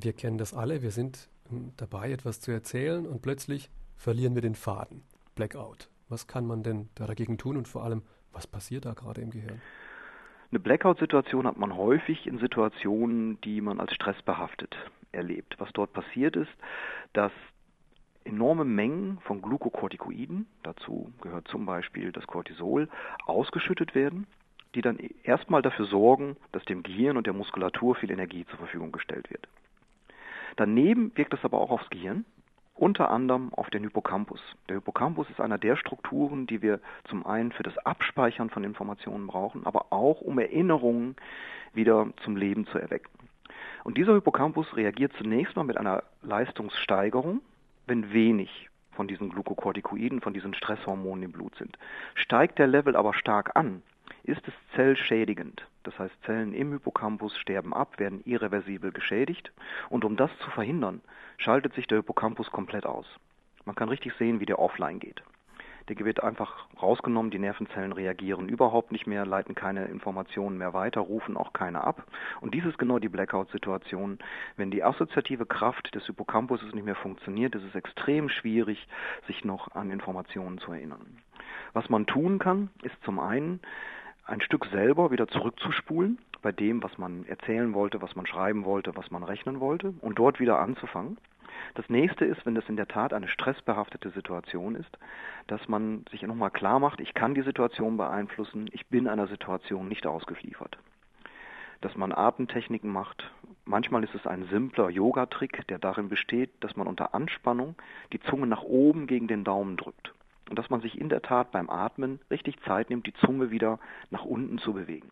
Wir kennen das alle, wir sind hm, dabei, etwas zu erzählen und plötzlich verlieren wir den Faden. Blackout. Was kann man denn dagegen tun und vor allem, was passiert da gerade im Gehirn? Eine Blackout-Situation hat man häufig in Situationen, die man als stressbehaftet erlebt. Was dort passiert ist, dass enorme Mengen von Glukokortikoiden, dazu gehört zum Beispiel das Cortisol, ausgeschüttet werden, die dann erstmal dafür sorgen, dass dem Gehirn und der Muskulatur viel Energie zur Verfügung gestellt wird. Daneben wirkt es aber auch aufs Gehirn, unter anderem auf den Hippocampus. Der Hippocampus ist einer der Strukturen, die wir zum einen für das Abspeichern von Informationen brauchen, aber auch um Erinnerungen wieder zum Leben zu erwecken. Und dieser Hippocampus reagiert zunächst mal mit einer Leistungssteigerung, wenn wenig von diesen Glukokortikoiden, von diesen Stresshormonen im Blut sind. Steigt der Level aber stark an, ist es zellschädigend. Das heißt, Zellen im Hippocampus sterben ab, werden irreversibel geschädigt. Und um das zu verhindern, schaltet sich der Hippocampus komplett aus. Man kann richtig sehen, wie der offline geht. Der wird einfach rausgenommen, die Nervenzellen reagieren überhaupt nicht mehr, leiten keine Informationen mehr weiter, rufen auch keine ab. Und dies ist genau die Blackout-Situation. Wenn die assoziative Kraft des Hippocampus nicht mehr funktioniert, ist es extrem schwierig, sich noch an Informationen zu erinnern. Was man tun kann, ist zum einen, ein Stück selber wieder zurückzuspulen bei dem, was man erzählen wollte, was man schreiben wollte, was man rechnen wollte und dort wieder anzufangen. Das nächste ist, wenn das in der Tat eine stressbehaftete Situation ist, dass man sich nochmal klar macht, ich kann die Situation beeinflussen, ich bin einer Situation nicht ausgeliefert. Dass man Atemtechniken macht. Manchmal ist es ein simpler Yoga-Trick, der darin besteht, dass man unter Anspannung die Zunge nach oben gegen den Daumen drückt und dass man sich in der Tat beim Atmen richtig Zeit nimmt, die Zunge wieder nach unten zu bewegen.